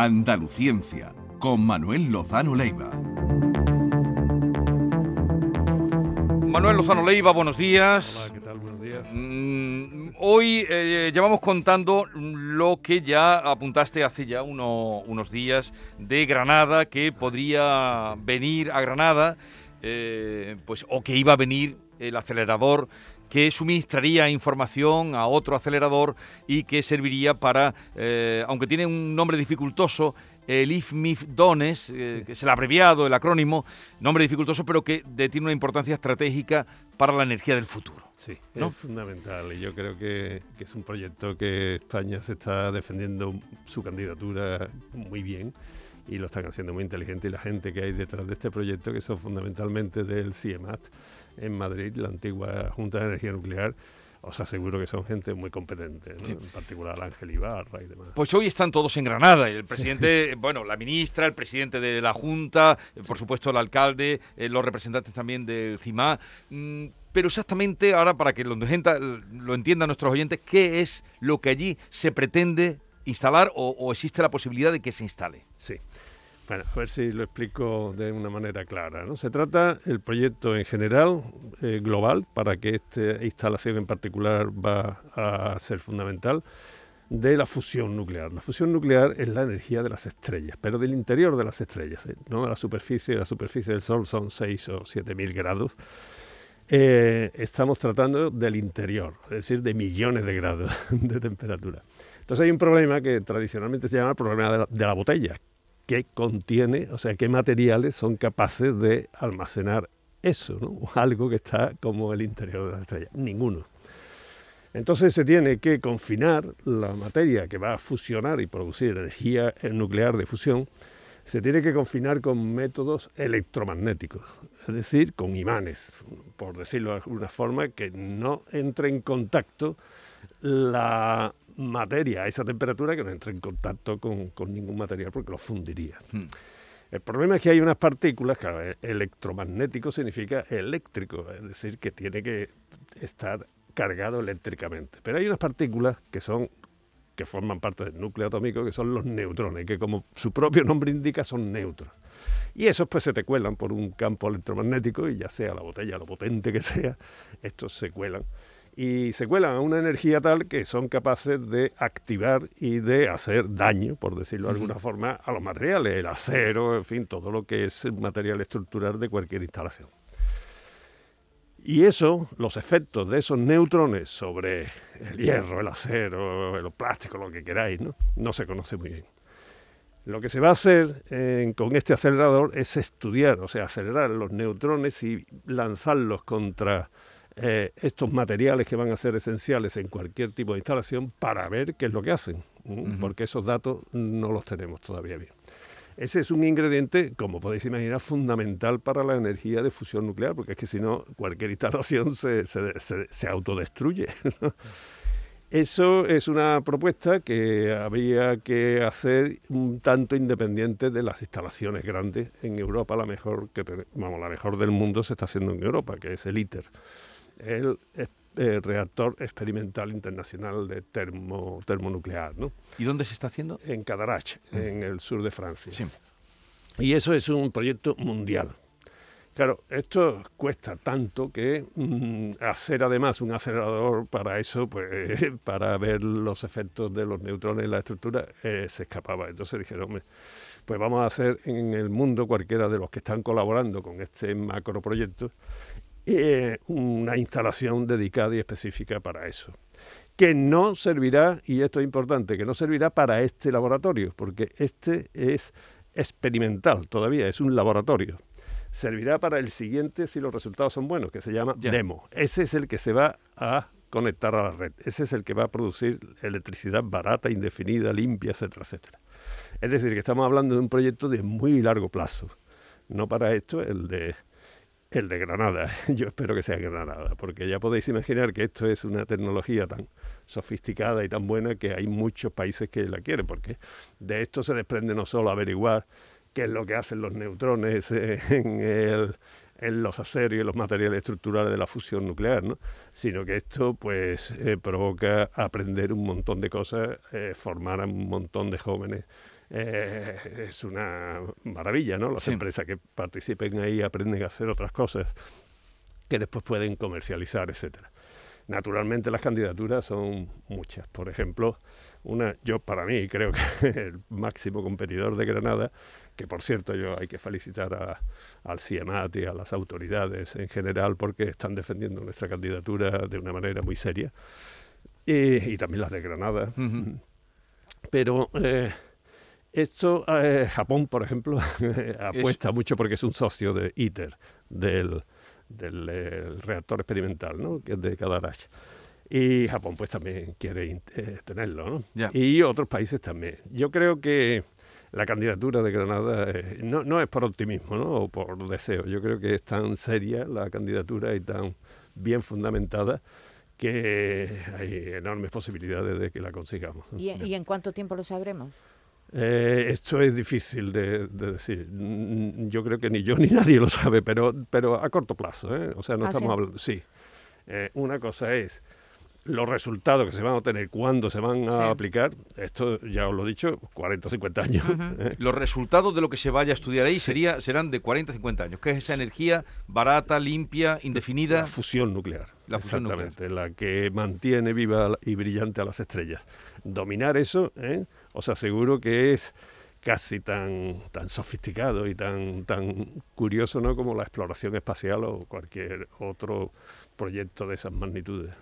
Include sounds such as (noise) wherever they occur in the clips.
Andaluciencia, con Manuel Lozano Leiva. Manuel Lozano Leiva, buenos días. Hola, ¿qué tal? Buenos días. Mm, hoy eh, llevamos contando lo que ya apuntaste hace ya uno- unos días de Granada, que podría venir a Granada, eh, pues, o que iba a venir el acelerador que suministraría información a otro acelerador y que serviría para, eh, aunque tiene un nombre dificultoso, el IFMIF DONES, eh, que es el abreviado, el acrónimo, nombre dificultoso, pero que de- tiene una importancia estratégica para la energía del futuro. Sí, ¿no? es fundamental y yo creo que, que es un proyecto que España se está defendiendo su candidatura muy bien y lo están haciendo muy inteligente y la gente que hay detrás de este proyecto, que son fundamentalmente del CIEMAT en Madrid, la antigua Junta de Energía Nuclear, os aseguro que son gente muy competente, ¿no? Sí. en particular Ángel Ibarra y demás. Pues hoy están todos en Granada. El presidente, bueno, la ministra, el presidente de la Junta, eh, por supuesto el alcalde, eh, los representantes también del CIMA. Mm, Pero exactamente, ahora para que lo, lo entiendan nuestros oyentes, ¿qué es lo que allí se pretende instalar o, o existe la posibilidad de que se instale? Sí. Bueno, a ver si lo explico de una manera clara. ¿no? Se trata el proyecto en general, eh, global, para que esta instalación en particular va a ser fundamental, de la fusión nuclear. La fusión nuclear es la energía de las estrellas, pero del interior de las estrellas, ¿eh? no de la superficie. La superficie del Sol son 6 o 7 mil grados. Eh, estamos tratando del interior, es decir, de millones de grados (laughs) de temperatura. Entonces hay un problema que tradicionalmente se llama el problema de la, de la botella, que contiene, o sea, qué materiales son capaces de almacenar eso, ¿no? (laughs) algo que está como el interior de la estrella. Ninguno. Entonces se tiene que confinar la materia que va a fusionar y producir energía nuclear de fusión, se tiene que confinar con métodos electromagnéticos, es decir, con imanes, por decirlo de alguna forma, que no entre en contacto la materia a esa temperatura, que no entre en contacto con, con ningún material porque lo fundiría. Hmm. El problema es que hay unas partículas, claro, e- electromagnético significa eléctrico, es decir, que tiene que estar cargado eléctricamente. Pero hay unas partículas que son que forman parte del núcleo atómico, que son los neutrones, que como su propio nombre indica son neutros. Y esos pues se te cuelan por un campo electromagnético y ya sea la botella, lo potente que sea, estos se cuelan. Y se cuelan a una energía tal que son capaces de activar y de hacer daño, por decirlo de alguna forma, a los materiales, el acero, en fin, todo lo que es el material estructural de cualquier instalación. Y eso, los efectos de esos neutrones sobre el hierro, el acero, el plástico, lo que queráis, ¿no? no se conoce muy bien. Lo que se va a hacer eh, con este acelerador es estudiar, o sea, acelerar los neutrones y lanzarlos contra eh, estos materiales que van a ser esenciales en cualquier tipo de instalación para ver qué es lo que hacen, porque esos datos no los tenemos todavía bien. Ese es un ingrediente, como podéis imaginar, fundamental para la energía de fusión nuclear, porque es que si no, cualquier instalación se, se- se- se autodestruye. ¿no? Eso es una propuesta que habría que hacer un tanto independiente de las instalaciones grandes en Europa. La mejor que vamos, la mejor del mundo se está haciendo en Europa, que es el ITER, el, eh, reactor experimental internacional de termo, termonuclear, ¿no? ¿Y dónde se está haciendo? en Cadarache, en el sur de Francia. Sí. Y eso es un proyecto mundial. Claro, esto cuesta tanto que mm, hacer además un acelerador para eso, pues (laughs) para ver los efectos de los neutrones en la estructura, eh, se escapaba. Entonces dijeron, "Hombre, pues vamos a hacer en el mundo, cualquiera de los que están colaborando con este macroproyecto, eh, una instalación dedicada y específica para eso que no servirá, y esto es importante, que no servirá para este laboratorio, porque este es experimental todavía, es un laboratorio. Servirá para el siguiente si los resultados son buenos, que se llama demo. Ese es el que se va a conectar a la red. Ese es el que va a producir electricidad barata, indefinida, limpia, etcétera, etcétera. Es decir, que estamos hablando de un proyecto de muy largo plazo. No para esto, el de el de Granada. (laughs) Yo espero que sea Granada, porque ya podéis imaginar que esto es una tecnología tan sofisticada y tan buena que hay muchos países que la quieren, porque de esto se desprende no solo averiguar qué es lo que hacen los neutrones (laughs) en el, en los acerios y los materiales estructurales de la fusión nuclear, ¿no? sino que esto pues eh, provoca aprender un montón de cosas, eh, formar a un montón de jóvenes. Eh, es una maravilla, ¿no? Las empresas que participen ahí aprenden a hacer otras cosas que después pueden comercializar, etcétera. Naturalmente las candidaturas son muchas. Por ejemplo, una, yo para mí creo que (laughs) el máximo competidor de Granada que por cierto yo hay que felicitar al CIEMAT y a las autoridades en general porque están defendiendo nuestra candidatura de una manera muy seria y, también las de Granada. Pero eh, esto, eh, Japón, por ejemplo, (laughs) apuesta mucho porque es un socio de ITER, del, del reactor experimental, ¿no? que es de Cadarache. Y Japón pues también quiere eh, tenerlo, ¿no? Y otros países también. Yo creo que la candidatura de Granada eh, no, no, es por optimismo ¿no? o por deseo. Yo creo que es tan seria la candidatura y tan bien fundamentada que hay enormes posibilidades de que la consigamos. ¿Y, en cuánto tiempo lo sabremos? Eh, esto es difícil de, decir. Yo creo que ni yo (laughs) ni nadie lo sabe, pero, pero a corto plazo. ¿eh? O sea, no ¿Ah, estamos hablando. Sí. una cosa es los resultados que se van a obtener, cuándo se van a aplicar, esto ya os lo he dicho, 40 o 50 años. ¿eh? (laughs) Los resultados de lo que se vaya a estudiar ahí sería, serán de 40 o 50 años, que es esa energía barata, limpia, indefinida. La fusión nuclear. La fusión exactamente, la que mantiene viva y brillante a las estrellas. Dominar eso, ¿eh? Os aseguro que es casi tan, tan sofisticado y tan, tan curioso ¿no? como la exploración espacial o cualquier otro proyecto de esas magnitudes.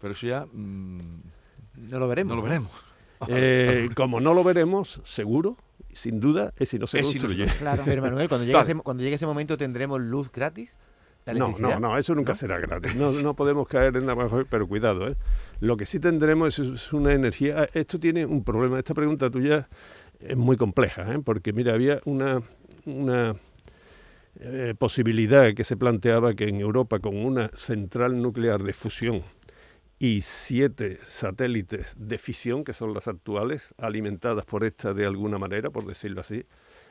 Pero eso ya mm, no lo veremos. No lo veremos. (laughs) Eh, como no lo veremos, seguro, sin duda, es si no se construye. claro. Pero Manuel, cuando llegue, ese, cuando llegue ese momento, ¿tendremos luz gratis? No, no, no, eso nunca será gratis. (laughs) No, no podemos caer en la pero cuidado, ¿eh? Lo que sí tendremos es, una energía. Esto tiene un problema. Esta pregunta tuya es muy compleja, ¿eh? porque mira, había una, una eh, posibilidad que se planteaba que en Europa, con una central nuclear de fusión y siete satélites de fisión, que son las actuales, alimentadas por esta de alguna manera, por decirlo así,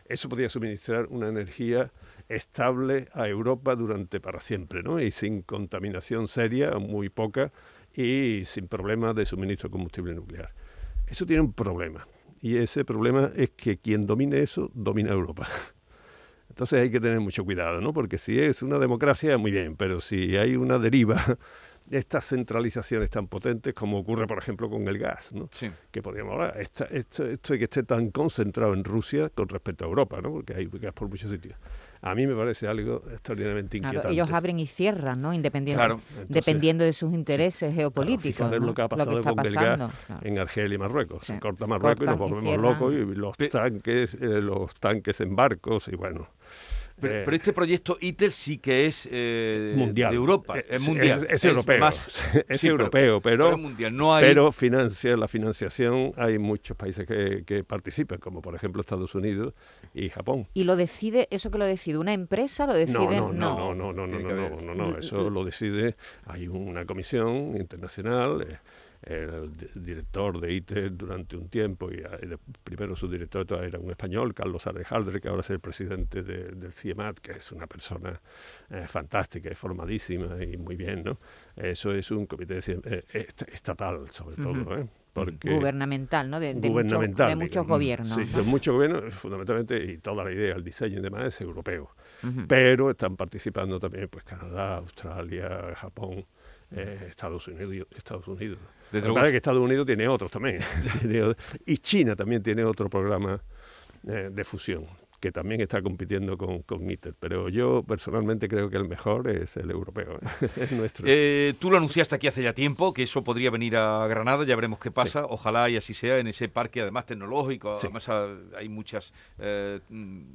eso podría suministrar una energía estable a Europa durante para siempre, ¿no? Y sin contaminación seria, muy poca, y sin problemas de suministro de combustible nuclear. Eso tiene un problema, y ese problema es que quien domine eso, domina Europa. (laughs) Entonces hay que tener mucho cuidado, ¿no? Porque si es una democracia, muy bien, pero si hay una deriva estas centralizaciones tan potentes como ocurre, por ejemplo, con el gas, ¿no? Que podríamos hablar, esto, de que esté tan concentrado en Rusia con respecto a Europa, ¿no? Porque hay gas por muchos sitios. A mí me parece algo extraordinariamente inquietante. ellos abren y cierran, ¿no? Independiendo, dependiendo de sus intereses geopolíticos. Claro, lo que ha pasado con gas en Argelia y Marruecos. Se corta Marruecos y nos volvemos locos y los tanques, eh, los tanques en barcos y bueno. Eh, pero, este proyecto ITER sí que es eh, mundial. de Europa, es, mundial. Es, europeo, es europeo, pero, pero, financia la financiación. Hay muchos países que, participan, como por ejemplo Estados Unidos y Japón. ¿Y lo decide, eso que lo decide una empresa? ¿Lo decide? No, no, no, no, no, no, no, no, eso lo decide, hay una comisión internacional. Eh, el director de ITER durante un tiempo, y, el primero su director era un español, Carlos Alejandre, que ahora es el presidente del CIEMAT, que es una persona eh, fantástica y formadísima y muy bien, ¿no? Eso es un comité eh, estatal, sobre todo, ¿eh? Porque gubernamental, ¿no? De, gubernamental, de, muchos gobiernos. Sí, de muchos gobiernos, fundamentalmente, y toda la idea, el diseño y demás es europeo. Pero están participando también pues Canadá, Australia, Japón, eh, Estados Unidos. Estados Unidos. Desde que Estados Unidos tiene otros también. (laughs) y China también tiene otro programa eh, de fusión que también está compitiendo con, con ITER. Pero yo personalmente creo que el mejor es el europeo, ¿eh? (laughs) nuestro. Eh, tú lo anunciaste aquí hace ya tiempo, que eso podría venir a Granada, ya veremos qué pasa. Ojalá y así sea en ese parque, además tecnológico. Además hay muchas eh,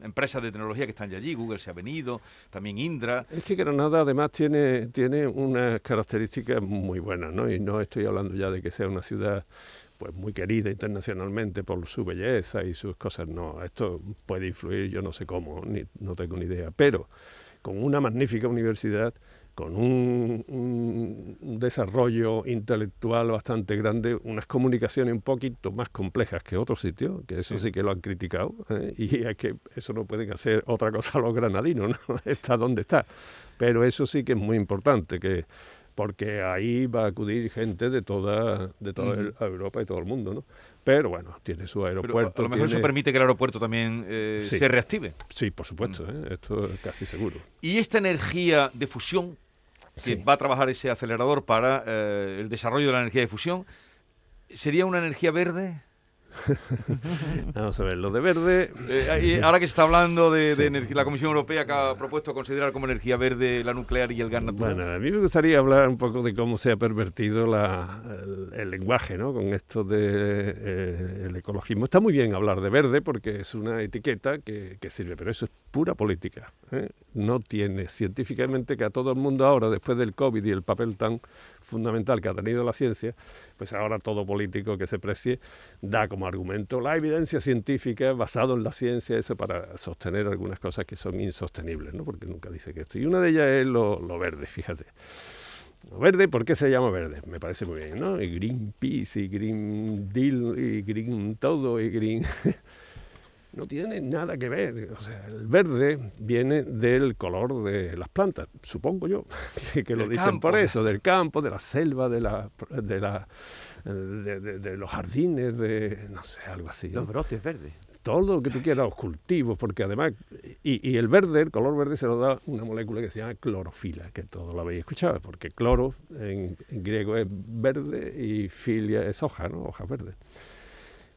empresas de tecnología que están ya allí. Google se ha venido, también Indra. Es que Granada además tiene, tiene unas características muy buenas, ¿no? Y no estoy hablando ya de que sea una ciudad pues muy querida internacionalmente por su belleza y sus cosas. No, esto puede influir, yo no sé cómo, ni, no tengo ni idea, pero con una magnífica universidad, con un, desarrollo intelectual bastante grande, unas comunicaciones un poquito más complejas que otros sitios, que eso sí, que lo han criticado, ¿eh? (laughs) y es que eso no pueden hacer otra cosa los granadinos, ¿no? (laughs) está donde está. Pero eso sí que es muy importante, que porque ahí va a acudir gente de toda, de toda Europa y todo el mundo, ¿no? Pero bueno, tiene su aeropuerto. a lo mejor eso permite que el aeropuerto también eh, se reactive. Sí, por supuesto, ¿eh? esto es casi seguro. ¿Y esta energía de fusión que va a trabajar ese acelerador para eh, el desarrollo de la energía de fusión, ¿sería una energía verde? (laughs) Vamos a ver, lo de verde. Eh, ahora que se está hablando de, energía, la Comisión Europea que ha propuesto considerar como energía verde la nuclear y el gas natural. Bueno, a mí me gustaría hablar un poco de cómo se ha pervertido el, lenguaje, ¿no? Con esto del de, eh, ecologismo. Está muy bien hablar de verde porque es una etiqueta que, sirve, pero eso es pura política. ¿eh? No tiene científicamente que a todo el mundo ahora, después del COVID y el papel tan fundamental que ha tenido la ciencia, pues ahora todo político que se precie da como argumento la evidencia científica basado en la ciencia, eso para sostener algunas cosas que son insostenibles, ¿no? porque nunca dice que esto. Y una de ellas es lo, verde, fíjate. Lo verde, ¿por qué se llama verde? Me parece muy bien, ¿no? Y Greenpeace, y Green Deal, y Green todo, y Green... (laughs) no tiene nada que ver. O sea, el verde viene del color de las plantas, supongo yo, (laughs) que, lo dicen por eso, del campo, de la selva, de la, de la de, los jardines, de no sé, algo así. Los brotes verdes. Todo lo que tú quieras, los cultivos, porque además, y, el verde, el color verde se lo da una molécula que se llama clorofila, que todo lo habéis escuchado, porque cloro en, en griego es verde y filia es hoja, ¿no? Hoja verde.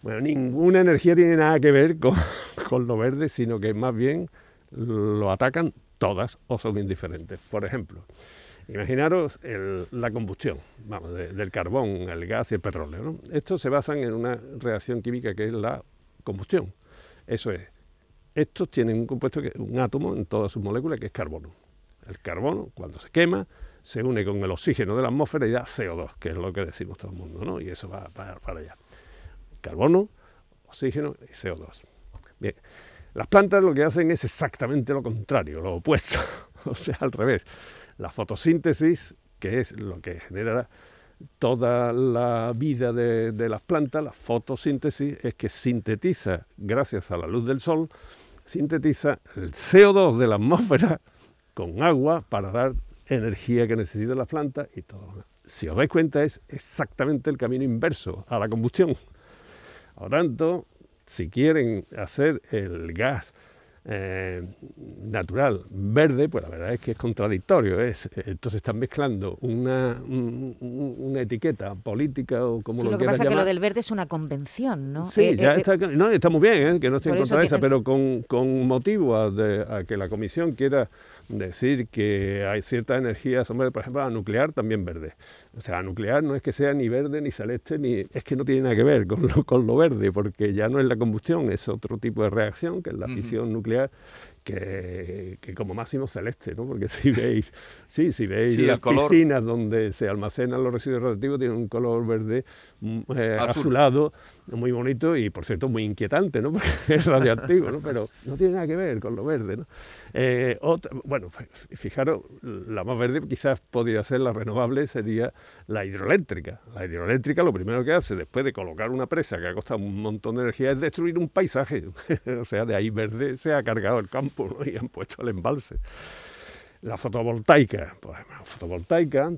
Bueno, ninguna energía tiene nada que ver (laughs) con, lo verde, sino que más bien lo atacan todas o son indiferentes. Por ejemplo, imaginaros la combustión vamos, del carbón, el gas y el petróleo. ¿no? Estos se basan en una reacción química que es la combustión. Eso es, estos tienen un compuesto, que, un átomo en todas sus moléculas que es carbono. El carbono, cuando se quema, se une con el oxígeno de la atmósfera y da CO2, que es lo que decimos todo el mundo, ¿no? Y eso va para allá carbono, oxígeno y CO2. Bien, las plantas lo que hacen es exactamente lo contrario, lo opuesto, (laughs) o sea, al revés. La fotosíntesis, que es lo que genera toda la vida de, de, las plantas, la fotosíntesis es que sintetiza, gracias a la luz del sol, sintetiza el CO2 de la atmósfera con agua para dar energía que necesitan las plantas y todo. Si os dais cuenta es exactamente el camino inverso a la combustión. Por tanto, si quieren hacer el gas eh, natural verde, pues la verdad es que es contradictorio. Es, entonces están mezclando una, una etiqueta política o como lo, lo que pasa es que lo del verde es una convención, ¿no? Sí, eh, ya eh, está, no, está muy bien, que no estoy en contra de esa, pero con, con motivo a que la comisión quiera decir que hay ciertas energías, por ejemplo, la nuclear también verde. O sea, la nuclear no es que sea ni verde ni celeste, ni es que no tiene nada que ver con lo, con lo verde, porque ya no es la combustión, es otro tipo de reacción, que es la fisión nuclear, que, como máximo celeste, ¿no? Porque si (laughs) veis, sí, si veis las piscinas donde se almacenan los residuos radiactivos, tienen un color verde mm, eh, azulado, muy bonito y, por cierto, muy inquietante, ¿no? (laughs) Porque es radiactivo, ¿no? Pero no tiene nada que ver con lo verde, ¿no? Eh, bueno, fijaros, la más verde quizás podría ser la renovable, sería la hidroeléctrica. La hidroeléctrica lo primero que hace después de colocar una presa que ha costado un montón de energía es destruir un paisaje. (laughs) o sea, de ahí verde se ha cargado el campo y han puesto el embalse. La fotovoltaica, pues fotovoltaica,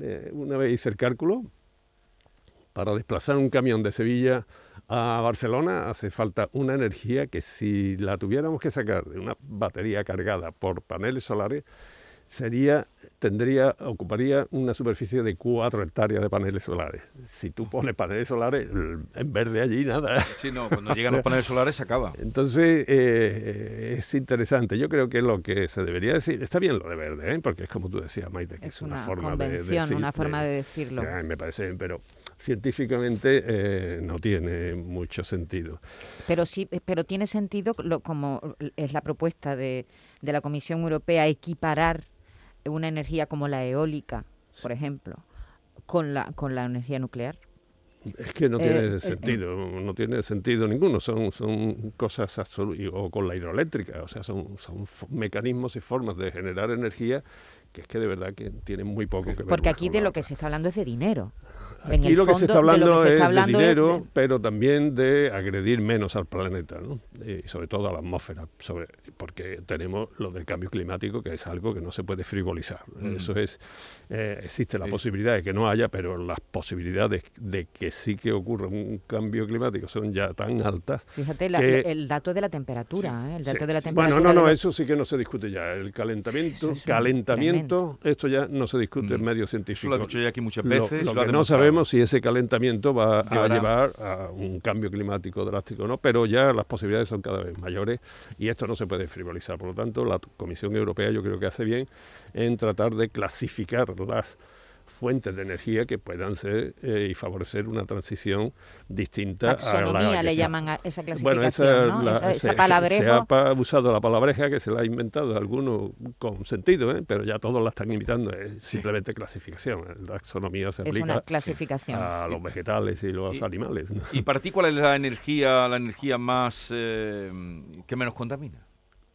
eh, una vez hice el cálculo, para desplazar un camión de Sevilla a Barcelona hace falta una energía que si la tuviéramos que sacar de una batería cargada por paneles solares, sería, tendría, ocuparía una superficie de 4 hectáreas de paneles solares. Si tú pones paneles solares, en verde allí nada. Sí, no, cuando (laughs) llegan los paneles solares se acaba. Entonces, eh, es interesante. Yo creo que lo que se debería decir, está bien lo de verde, ¿eh? porque es como tú decías, Maite, que es, una, forma de, decir, una forma de decirlo. me parece bien, pero científicamente eh, no tiene mucho sentido. Pero sí, pero tiene sentido, como es la propuesta de, de la Comisión Europea, equiparar una energía como la eólica, por ejemplo, con la, con la energía nuclear? Es que no Eh, tiene eh, sentido, no tiene sentido ninguno, son, son cosas absolutas, o con la hidroeléctrica, o sea, son, son mecanismos y formas de generar energía que es que de verdad que tienen muy poco que ver. Porque aquí de lo que se está hablando es de dinero. En Aquí el lo que se está de lo hablando que se está es hablando de es dinero, de- pero también de agredir menos al planeta, ¿no? y sobre todo a la atmósfera, sobre, porque tenemos lo del cambio climático, que es algo que no se puede frivolizar. Mm. Eso es, eh, existe la Sí. posibilidad de que no haya, pero las posibilidades de que sí que ocurra un cambio climático son ya tan altas. Fíjate, la- que- el dato de la temperatura, ¿eh? el dato Sí, de la temperatura. Bueno, no, no, la- eso sí que no se discute ya. El calentamiento, es calentamiento, esto ya no se discute en Mm. medios Eso científicos. lo has dicho ya aquí muchas veces. Lo, lo ha que no demostrado. Sabemos si ese calentamiento va a llevar a un cambio climático drástico o no, pero ya las posibilidades son cada vez mayores y esto no se puede frivolizar. Por lo tanto, la Comisión Europea yo creo que hace bien en tratar de clasificar las fuentes de energía que puedan ser eh, y favorecer una transición distinta a la Taxonomía que le llaman a esa clasificación, Bueno, esa, ¿no? la- esa, se, esa se- ha pa- usado la palabreja que se la ha inventado alguno con sentido, ¿eh? pero ya todos la están imitando. Es simplemente clasificación. La taxonomía se es aplica una clasificación. a los vegetales y los Y- animales. ¿no? ¿Y para ti cuál es la energía, la energía más eh, que menos contamina?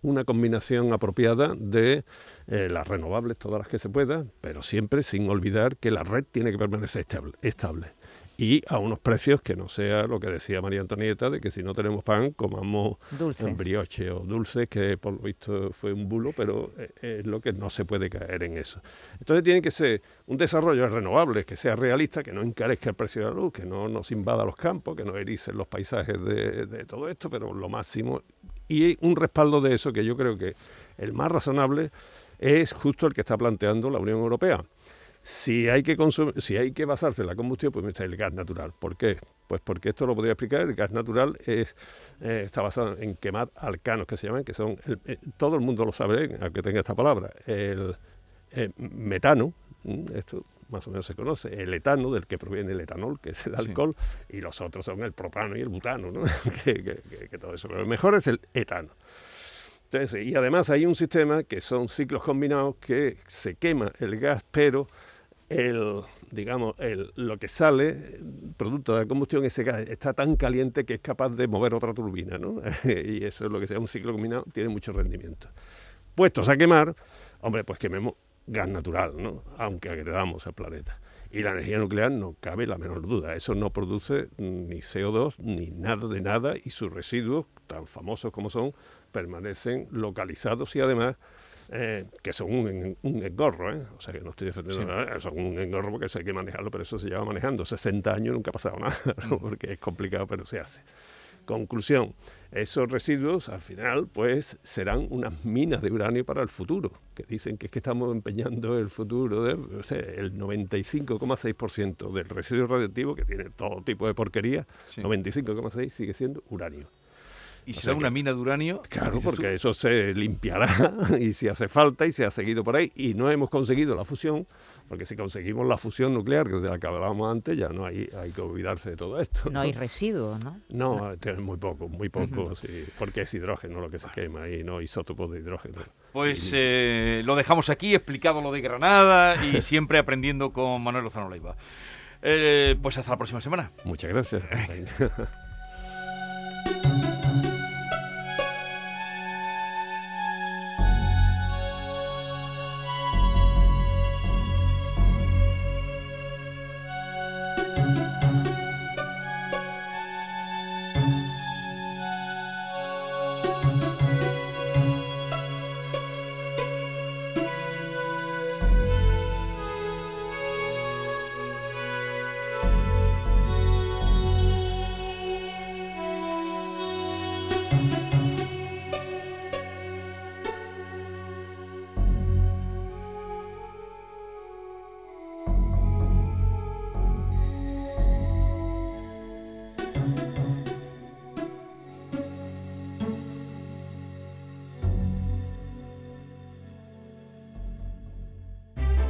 Una combinación apropiada de eh, las renovables, todas las que se puedan, pero siempre sin olvidar que la red tiene que permanecer estable. estable. Y a unos precios que no sea lo que decía María Antonieta, de que si no tenemos pan, comamos Dulces. brioche o dulces, que por lo visto fue un bulo, pero eh, es lo que no se puede caer en eso. Entonces tiene que ser un desarrollo de renovables, que sea realista, que no encarezca el precio de la luz, que no nos invada los campos, que no ericen los paisajes de, de todo esto, pero lo máximo. Y un respaldo de eso que yo creo que el más razonable es justo el que está planteando la Unión Europea. Si hay que consum- si hay que basarse en la combustión, pues está el gas natural. ¿Por qué? Pues porque esto lo podría explicar. El gas natural es eh, está basado en quemar alcanos que se llaman, que son eh, todo el mundo lo sabe, aunque tenga esta palabra, el eh, metano. ¿M? Esto más o menos se conoce, el etano, del que proviene el etanol, que es el Sí. alcohol, y los otros son el propano y el butano, ¿no? (laughs) que, que- que- que todo eso. Pero el mejor es el etano. Entonces, y además hay un sistema que son ciclos combinados que se quema el gas, pero el, digamos, el, lo que sale, producto de la combustión, ese gas está tan caliente que es capaz de mover otra turbina, ¿no? (laughs) y eso es lo que se llama un ciclo combinado, tiene mucho rendimiento. Puestos a quemar, hombre, pues quememos gas natural, ¿no? Aunque agredamos al planeta. Y la energía nuclear no cabe la menor duda. Eso no produce ni CO2 ni nada de nada y sus residuos, tan famosos como son, permanecen localizados y además eh, que son un, un engorro, ¿eh? o sea que no estoy defendiendo Sí. nada, son un engorro porque eso hay que manejarlo, pero eso se lleva manejando 60 años, nunca ha pasado nada, ¿no? porque es complicado, pero se hace. Conclusión, esos residuos al final pues serán unas minas de uranio para el futuro, que dicen que es que estamos empeñando el futuro de o sea, el 95,6% del residuo radioactivo que tiene todo tipo de porquería, Sí. 95,6 sigue siendo uranio. ¿Y O será que- una mina de uranio? Claro, porque tú? eso se limpiará (laughs) y si hace falta y se ha seguido por ahí y no hemos conseguido la fusión, porque si conseguimos la fusión nuclear, que de la que hablábamos antes, ya no hay, hay que olvidarse de todo esto. No hay residuos, ¿no? No, tiene muy poco, muy poco, sí, porque es hidrógeno lo que se quema y no isótopos de hidrógeno. Pues Y- eh, lo dejamos aquí, explicado lo de Granada y (laughs) siempre aprendiendo con Manuel Lozano Leiva. Eh, pues hasta la próxima semana. Muchas gracias. (laughs)